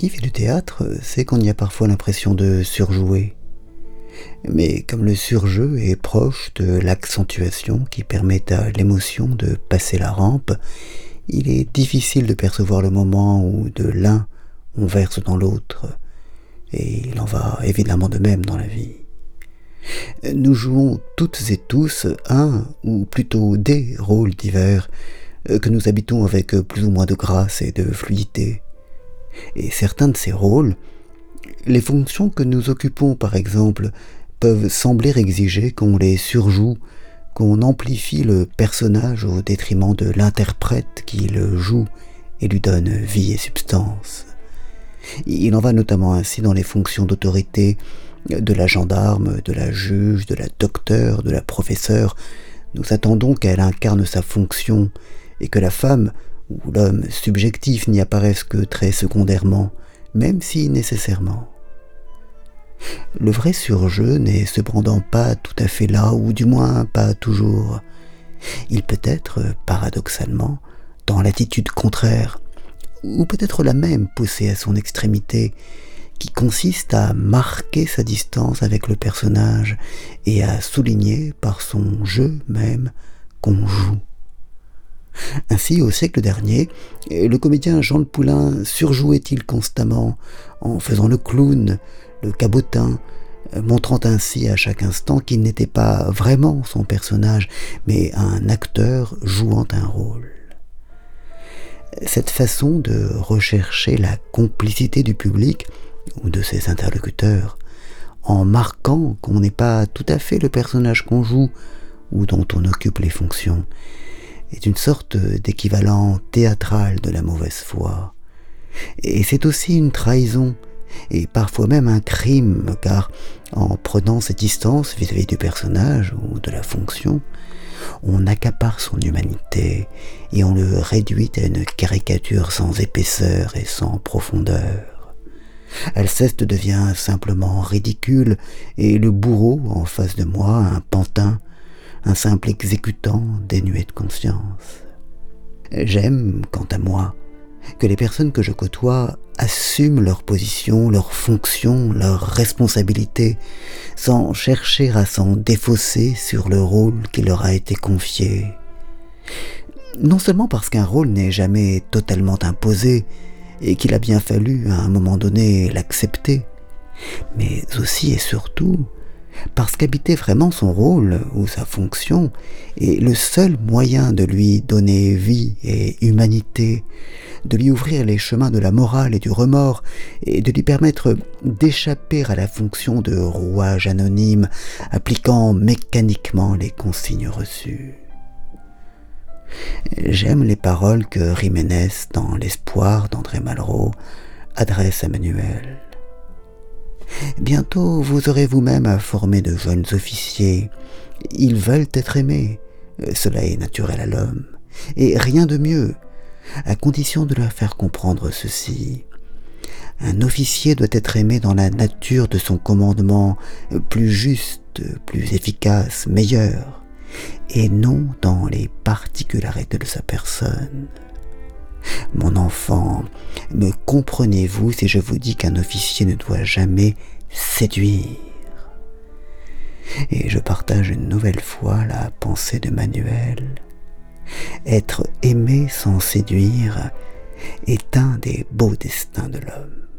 Qui fait du théâtre sait qu'on y a parfois l'impression de surjouer. Mais comme le surjeu est proche de l'accentuation qui permet à l'émotion de passer la rampe, il est difficile de percevoir le moment où de l'un on verse dans l'autre, et il en va évidemment de même dans la vie. Nous jouons toutes et tous un, ou plutôt des rôles divers, que nous habitons avec plus ou moins de grâce et de fluidité. Et certains de ces rôles, les fonctions que nous occupons par exemple, peuvent sembler exiger qu'on les surjoue, qu'on amplifie le personnage au détriment de l'interprète qui le joue et lui donne vie et substance. Il en va notamment ainsi dans les fonctions d'autorité de la gendarme, de la juge, de la docteur, de la professeure. Nous attendons qu'elle incarne sa fonction et que la femme ou l'homme subjectif n'y apparaisse que très secondairement, même si nécessairement. Le vrai surjeu n'est cependant pas tout à fait là, ou du moins pas toujours. Il peut être, paradoxalement, dans l'attitude contraire, ou peut-être la même poussée à son extrémité, qui consiste à marquer sa distance avec le personnage et à souligner par son jeu même qu'on joue. Ainsi, au siècle dernier, le comédien Jean Le Poulain surjouait-il constamment en faisant le clown, le cabotin, montrant ainsi à chaque instant qu'il n'était pas vraiment son personnage, mais un acteur jouant un rôle. Cette façon de rechercher la complicité du public ou de ses interlocuteurs, en marquant qu'on n'est pas tout à fait le personnage qu'on joue ou dont on occupe les fonctions, est une sorte d'équivalent théâtral de la mauvaise foi. Et c'est aussi une trahison, et parfois même un crime, car en prenant cette distance vis-à-vis du personnage ou de la fonction, on accapare son humanité et on le réduit à une caricature sans épaisseur et sans profondeur. Alceste devient simplement ridicule et le bourreau en face de moi un pantin un simple exécutant dénué de conscience. J'aime, quant à moi, que les personnes que je côtoie assument leur position, leur fonction, leur responsabilité, sans chercher à s'en défausser sur le rôle qui leur a été confié. Non seulement parce qu'un rôle n'est jamais totalement imposé et qu'il a bien fallu à un moment donné l'accepter, mais aussi et surtout parce qu'habiter vraiment son rôle ou sa fonction est le seul moyen de lui donner vie et humanité, de lui ouvrir les chemins de la morale et du remords, et de lui permettre d'échapper à la fonction de rouage anonyme, appliquant mécaniquement les consignes reçues. J'aime les paroles que Jiménez, dans L'espoir d'André Malraux, adresse à Manuel. Bientôt vous aurez vous-même à former de jeunes officiers. Ils veulent être aimés. Cela est naturel à l'homme. Et rien de mieux, à condition de leur faire comprendre ceci. Un officier doit être aimé dans la nature de son commandement plus juste, plus efficace, meilleur, et non dans les particularités de sa personne. Mon enfant, me comprenez-vous si je vous dis qu'un officier ne doit jamais séduire Et je partage une nouvelle fois la pensée de Manuel. Être aimé sans séduire est un des beaux destins de l'homme.